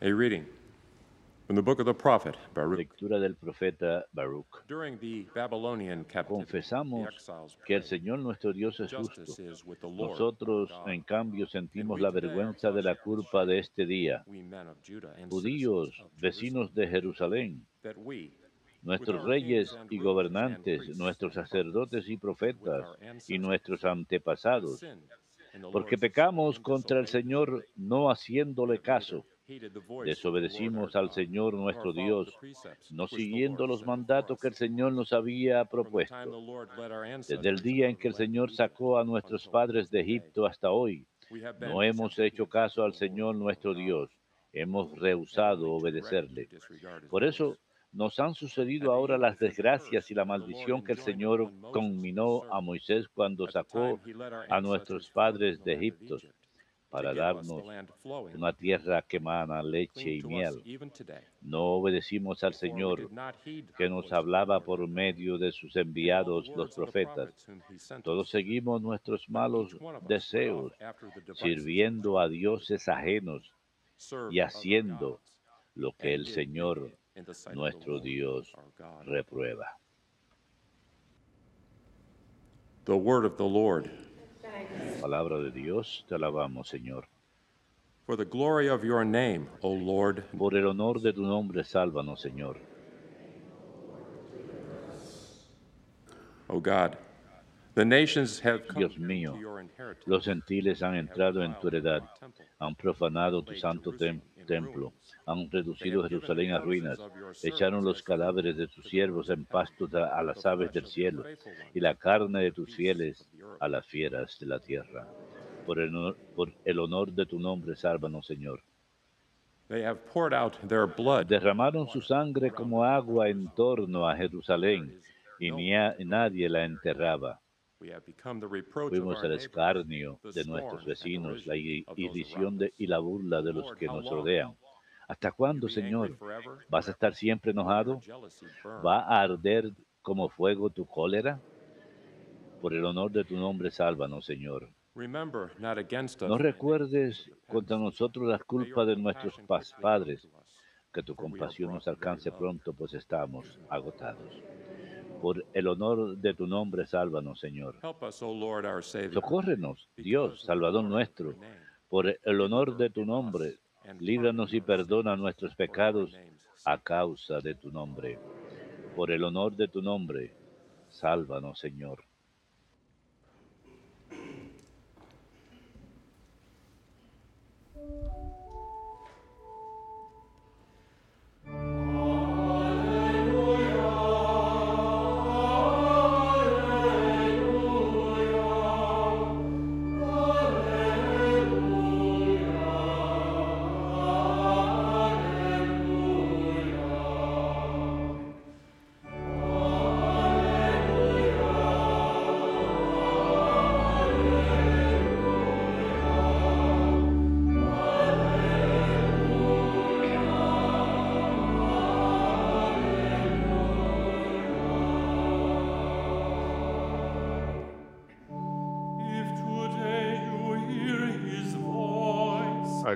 A reading from the book of the prophet Baruch. Lectura del profeta Baruch. During the Babylonian Confesamos que el Señor nuestro Dios es justo. Nosotros, en cambio, sentimos la vergüenza de la culpa de este día. Judíos, vecinos de Jerusalén, nuestros reyes y gobernantes, nuestros sacerdotes y profetas y nuestros antepasados, sinned in the porque pecamos contra el Señor no haciéndole caso. Desobedecimos al Señor nuestro Dios, no siguiendo los mandatos que el. Señor nos había propuesto. Desde el día en que el Señor sacó a nuestros padres de Egipto hasta hoy, no hemos hecho caso al Señor nuestro Dios, hemos rehusado obedecerle. Por eso nos han sucedido ahora las desgracias y la maldición que el Señor conminó a. Moisés cuando sacó a nuestros padres de Egipto para darnos una tierra que emana leche y miel. No obedecimos al Señor que nos hablaba por medio de sus enviados, los profetas. Todos seguimos nuestros malos deseos, sirviendo a dioses ajenos y haciendo lo que el Señor, nuestro Dios, reprueba. The word of the Lord. Palabra de Dios, te alabamos, Señor. For the glory of your name, O Lord, Por el honor de tu nombre, sálvanos, Señor. O God. The nations have come Dios mío. Los gentiles han entrado en tu heredad, han profanado tu santo tem- templo, han reducido Jerusalén a ruinas, echaron los cadáveres de tus siervos en pastos a, a las aves del cielo y la carne de tus fieles a las fieras de la tierra. Por el, honor- por el honor de tu nombre, sálvanos, Señor. They have poured out their blood Derramaron su sangre como agua en torno a Jerusalén y ni a- nadie la enterraba. Fuimos el escarnio de nuestros vecinos, la irrisión de- y la burla de los que nos rodean. ¿Hasta cuándo, Señor? ¿Vas a estar siempre enojado? ¿Va a arder como fuego tu cólera? Por el honor de tu nombre, sálvanos, Señor. Remember not against us No recuerdes contra nosotros las culpas de nuestros padres, que tu compasión nos alcance pronto, pues estamos agotados. Por el honor de tu nombre, sálvanos, Señor. Help us, O Lord, our Savior. Socórrenos, Dios, Salvador nuestro. Por el honor de tu nombre, líbranos y perdona nuestros pecados a causa de tu nombre. Por el honor de tu nombre, sálvanos, Señor.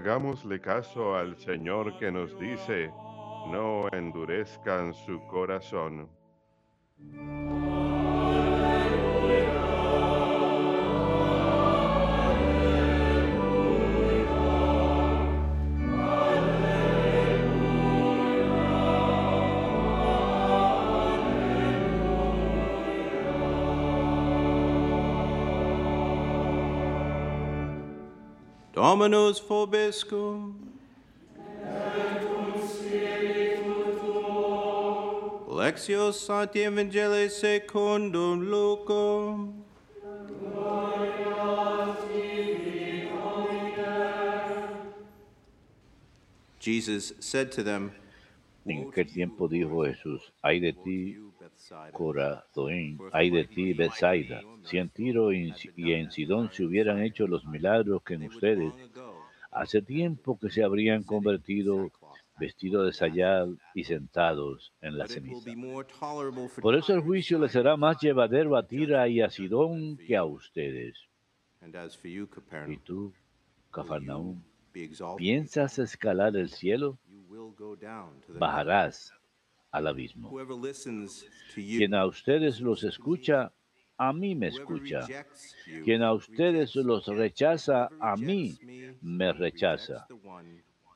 Hagámosle caso al Señor que nos dice, no endurezcan su corazón. Dominus vobiscum. Lectio Sancti Evangelii secundum Lucum. Jesus said to them, En aquel tiempo dijo Jesús, ay de ti, Corazón, ay de ti, Bethsaida, si en Tiro y en Sidón se hubieran hecho los milagros que en ustedes, hace tiempo que se habrían convertido vestidos de sayal y sentados en la ceniza. Por eso el juicio and le será más llevadero a Tira y a Sidón que a ustedes. And as for you, Y tú, Cafarnaúm, ¿Piensas escalar el cielo? Bajarás al abismo. Quien a ustedes los escucha, a mí me escucha. Quien a ustedes los rechaza, a mí me, rechaza.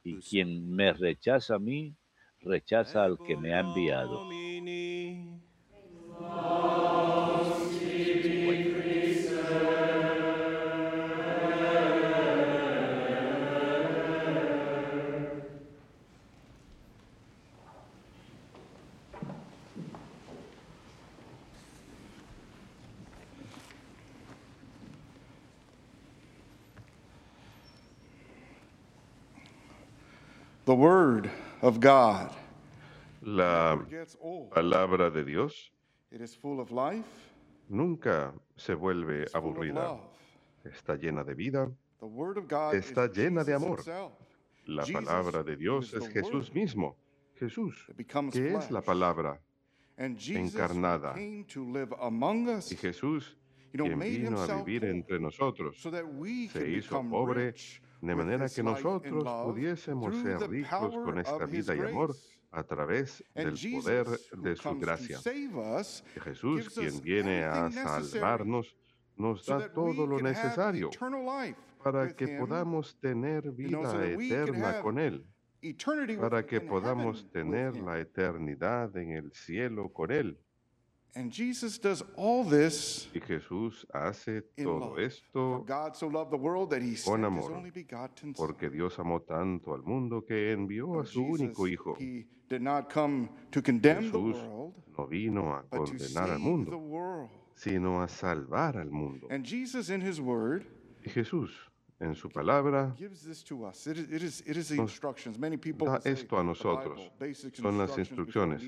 Y quien me rechaza a mí, rechaza al que me ha enviado. The Word of God La palabra de Dios It is full of life, nunca se vuelve aburrida. Está llena de vida. The Word of God Está llena de amor. La palabra de Dios es Jesús mismo. Jesús, que es la palabra. Encarnada. Y Jesús, quien vino a vivir entre nosotros, so that we se hizo pobre de manera que nosotros pudiésemos ser ricos con esta vida y amor a través del poder de su gracia. Que Jesús, quien viene a salvarnos, nos da todo lo necesario para que podamos tener vida eterna con Él, para que podamos tener la eternidad en el cielo con Él. And Jesus does all this Y Jesús hace todo esto con amor, only begotten Son. porque Dios amó tanto al mundo que envió a su único Hijo. He did not come to condemn the Jesús world, no vino a condenar al mundo, sino a salvar al mundo. And Jesus in his word Y Jesús, en su palabra, Nos da esto a nosotros. Son las instrucciones.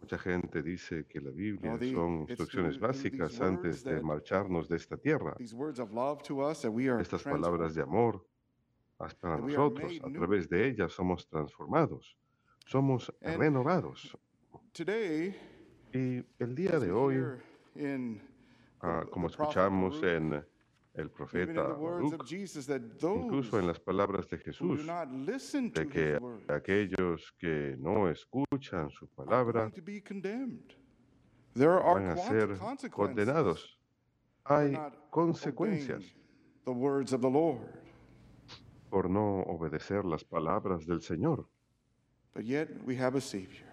mucha gente dice que la Biblia son instrucciones básicas antes de marcharnos de esta tierra. Estas palabras de amor para nosotros, a través de ellas somos transformados, somos renovados. Y el día de hoy, ah, como escuchamos en el profeta Baruch, incluso en las palabras de Jesús, de que aquellos que no escuchan su palabra van a ser condenados. Hay consecuencias por no obedecer las palabras del Señor. But yet we have a Savior.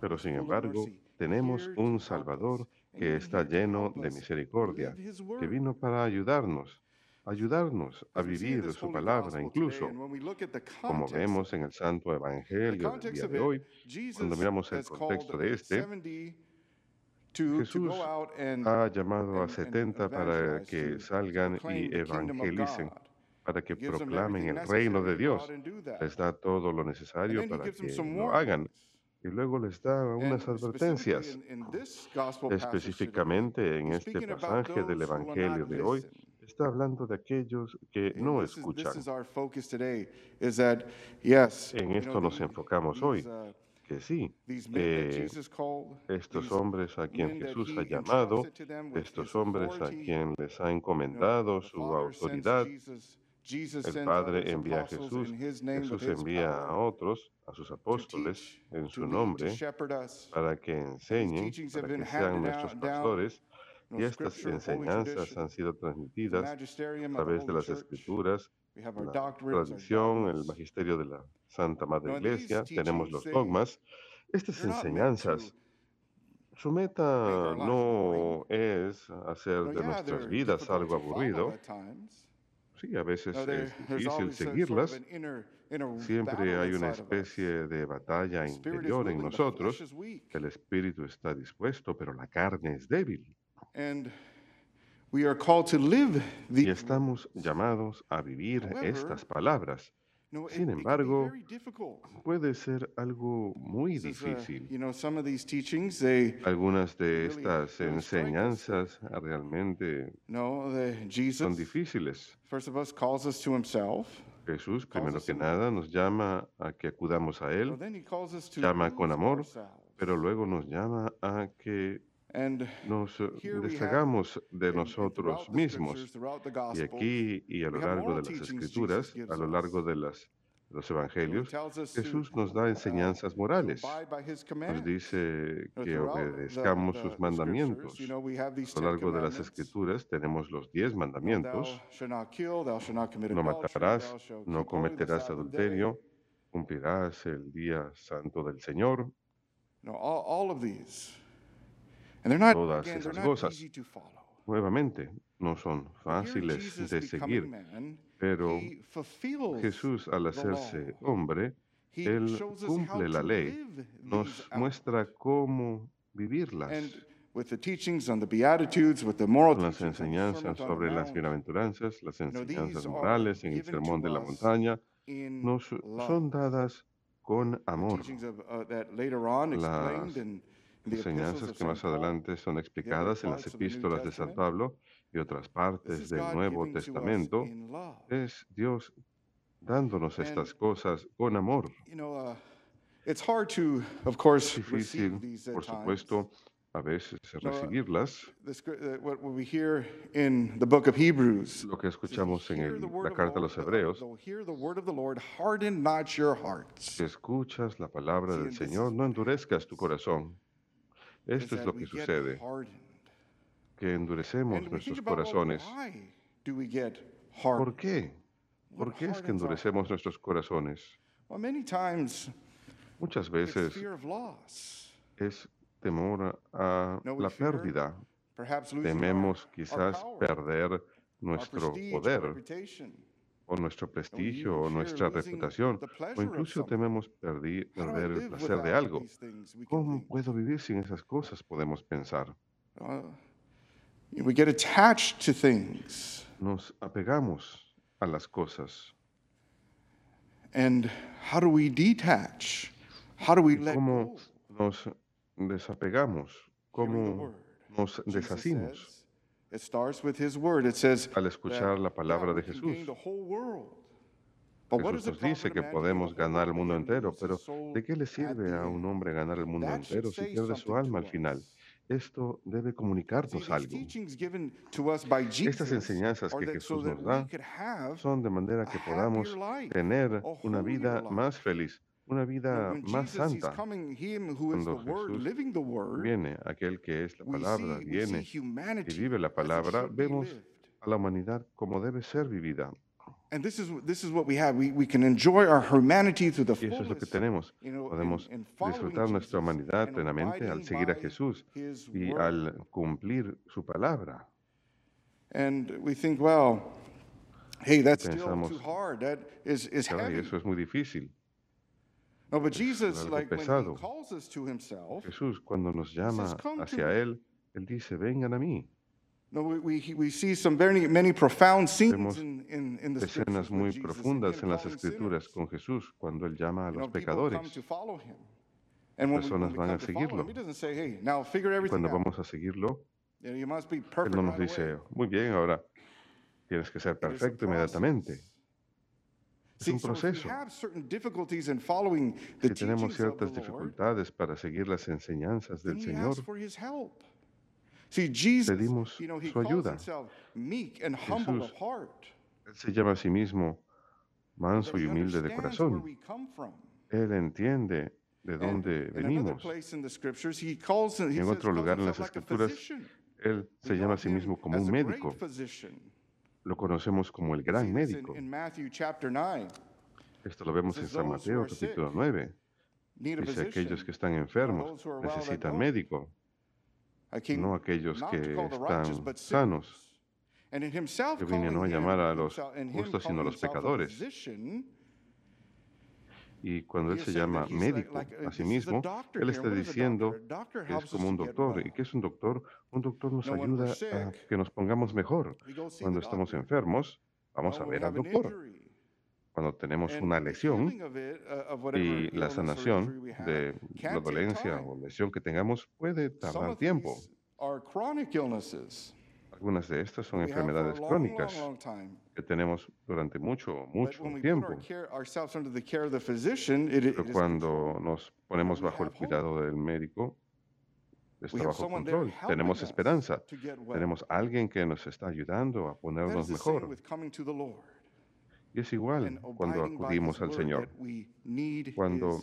Pero sin embargo, tenemos un Salvador que está lleno de misericordia, que vino para ayudarnos, ayudarnos a vivir su palabra, incluso como vemos en el Santo Evangelio del día de hoy, cuando miramos el contexto de este, 70 to, to Jesús ha llamado a and- and 70 para que salgan y evangelicen, para que proclamen el reino de Dios. Les da todo lo necesario para que lo hagan. Y luego les da unas advertencias. Específicamente en este pasaje del Evangelio de hoy, está hablando de aquellos que no escuchan. En esto nos enfocamos hoy, uh, que sí, called, estos hombres a quien Jesús ha llamado, estos hombres a quien les ha encomendado su autoridad, el Padre envía a Jesús, Jesús envía a otros, a sus to apóstoles, en su nombre, para que enseñen, para que sean nuestros pastores, y estas enseñanzas han sido transmitidas a través de las escrituras, la tradición, el magisterio de la Santa Madre Iglesia, tenemos los dogmas. Estas enseñanzas, su meta no es hacer de nuestras vidas algo aburrido. Sí, a veces es difícil seguirlas. Siempre hay una especie de batalla interior en nosotros. El espíritu está dispuesto, pero la carne es débil. Y estamos llamados a vivir estas palabras. Sin embargo. Puede ser algo muy difícil. Algunas de estas enseñanzas realmente son difíciles. Jesús, primero que nada, nos llama a que acudamos a Él, llama con amor, pero luego nos llama a que nos eh, deshagamos de nosotros mismos. Y aquí y a lo largo de las escrituras, a lo largo de, las, los evangelios, Jesús nos da enseñanzas morales. Nos dice que obedezcamos sus mandamientos. A lo largo de las escrituras tenemos los diez mandamientos. No matarás, no cometerás adulterio, cumplirás el día santo del Señor. Todas esas not cosas. Nuevamente, no son fáciles de seguir, pero Jesús al hacerse hombre, Él cumple la ley, nos muestra cómo vivirlas. And with the teachings on the Beatitudes, with the moral Con las teachings on the enseñanzas sobre las bienaventuranzas, las enseñanzas are morales en el given sermón de la montaña, nos son dadas con amor. uh, that later on explained Las enseñanzas que más adelante son explicadas en las epístolas de San. Pablo y otras partes del Nuevo Testamento, es Dios dándonos estas cosas con amor. Uh, Es difícil, por supuesto, a veces uh, recibirlas. Uh, what what we hear in the book of Hebrews. Lo que escuchamos en el- la carta a los Hebreos, si escuchas la palabra del Señor, no endurezcas tu corazón. Esto es lo que sucede, que endurecemos nuestros corazones. ¿Por qué? ¿Por qué es que endurecemos nuestros corazones? Muchas veces es temor a la pérdida. Tememos quizás perder nuestro poder. O nuestro prestigio o nuestra reputación o incluso tememos perder el placer de algo. ¿Cómo puedo vivir sin esas cosas? Podemos pensar. Uh. Nos apegamos a las cosas. Cómo nos desapegamos? ¿Cómo nos deshacimos? Al escuchar la palabra de Jesús. Jesús nos dice que podemos ganar el mundo entero, pero ¿de qué le sirve a un hombre ganar el mundo entero si pierde su alma al final? Esto debe comunicarnos algo. Jesus enseñanzas que Jesús nos da Son de manera que podamos tener una vida más feliz, una vida más santa. Cuando Jesús Viene aquel que es la palabra, viene y vive la palabra, vemos a la humanidad como debe ser vivida. And this is this is what we have. We, we can enjoy our humanity to the Y eso es lo que tenemos. Podemos disfrutar nuestra humanidad plenamente al seguir a Jesús y al cumplir su palabra. And we think, well, hey, that's still Pensamos, too hard. That is is heavy. eso es muy difícil. No, but Jesus, algo like when pesado. he calls us to himself, Jesús, cuando nos llama "Come to hacia me." Él, Él dice, vengan a mí. no, we, we, we see some very many profound scenes Vemos in, in, in the scriptures Escenas muy profundas en las escrituras con Jesús cuando Él llama a los pecadores. Personas van a seguirlo. Cuando vamos a seguirlo, Él no nos dice, muy bien, ahora tienes que ser perfecto inmediatamente. Es un proceso. Si tenemos ciertas dificultades para seguir las enseñanzas del Señor, Pedimos su ayuda. Jesús. Él se llama a sí mismo manso y humilde de corazón. Él entiende de dónde venimos. En otro lugar en las escrituras. Él se llama a sí mismo como un médico. Lo conocemos como el gran médico. in Matthew chapter 9. Esto lo vemos en San Mateo capítulo 9. Need a Dice aquellos que están enfermos necesitan médico, no aquellos que están sanos. Yo vine no a llamar a los justos, sino a los pecadores. Y cuando Él se llama médico a sí mismo, Él está diciendo que es como un doctor. ¿Y qué es un doctor? Un doctor nos ayuda a que nos pongamos mejor. Cuando estamos enfermos, vamos a ver al doctor. Cuando tenemos una lesión uh, y la sanación de la dolencia o lesión que tengamos puede tardar tiempo. Algunas de estas son enfermedades crónicas. Que tenemos durante mucho, mucho tiempo. Pero cuando nos ponemos bajo el cuidado del médico, está bajo control. Tenemos esperanza. Tenemos alguien que nos está ayudando a ponernos mejor. Y es igual and cuando acudimos al Señor, Cuando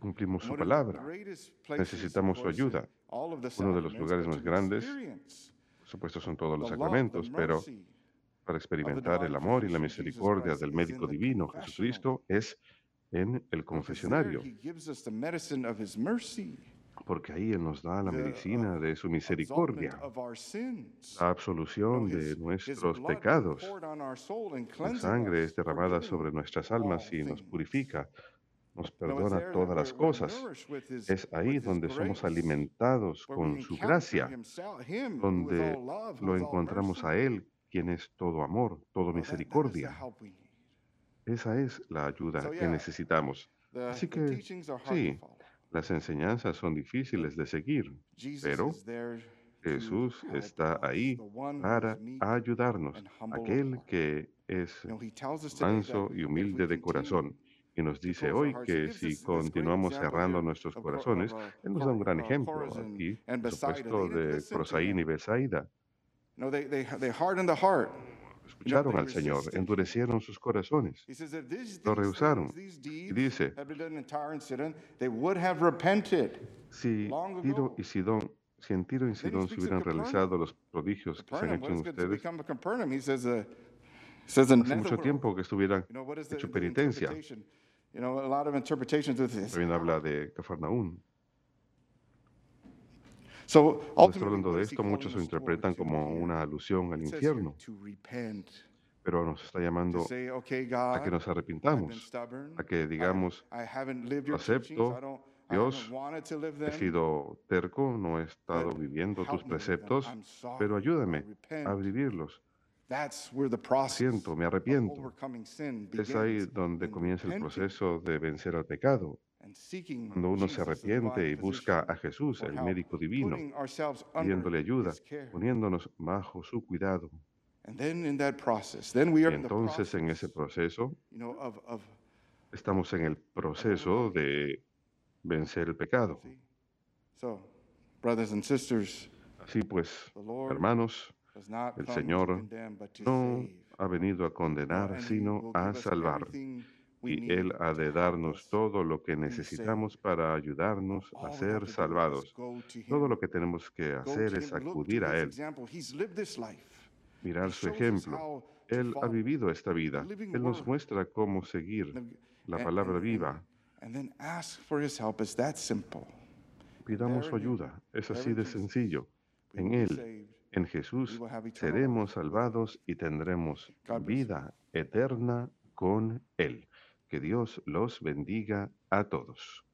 cumplimos su palabra. Necesitamos su ayuda. Uno de los lugares más grandes, Por supuesto, son todos los sacramentos, pero para experimentar el amor y la misericordia del médico divino, Jesucristo, es en el confesionario, porque ahí Él nos da la uh, medicina de su misericordia, la absolución de nuestros pecados. La sangre es derramada sobre nuestras almas y nos purifica, nos perdona todas las cosas. Es ahí donde somos alimentados con su gracia, donde lo encontramos a. Él, quien es todo amor, todo misericordia. Esa es la ayuda que necesitamos. Así que, sí. Las enseñanzas son difíciles de seguir, pero Jesús está ahí para ayudarnos, aquel que es manso y humilde de corazón. Y nos dice hoy que si continuamos cerrando nuestros corazones, Él nos da un gran ejemplo aquí, por supuesto, de Prosaín y Besaida. Escucharon they al Señor, endurecieron sus corazones. Lo rehusaron. Y deeds dice, si Tiro y Sidón, si en Tiro y Sidón se hubieran realizado los prodigios que se han hecho en ustedes, uh, hace mucho tiempo que estuvieran hecho penitencia. También habla de Cafarnaún. So Cuando está ultimately, hablando de esto, muchos lo interpretan como una alusión al infierno, pero nos está llamando a que nos arrepintamos, a que digamos, lo acepto, Dios, he sido terco, no he estado viviendo tus preceptos, pero ayúdame a vivirlos. Siento, me arrepiento. Es ahí donde comienza el proceso de vencer al pecado, cuando uno se arrepiente y busca a Jesús, el médico divino, pidiéndole ayuda, poniéndonos bajo su cuidado. Y entonces en ese proceso estamos en el proceso de vencer el pecado. Así pues, hermanos, el Señor no ha venido a condenar, sino a salvar. Y Él ha de darnos us todo lo que necesitamos para ayudarnos a have ser salvados. Todo lo que tenemos que hacer es acudir a Él, mirar su ejemplo. Él ha vivido esta vida. Él nos muestra cómo seguir la palabra viva. Pidamos su ayuda. Es así de sencillo. En Él, en Jesús, seremos salvados y tendremos vida eterna con Él. Que Dios los bendiga a todos.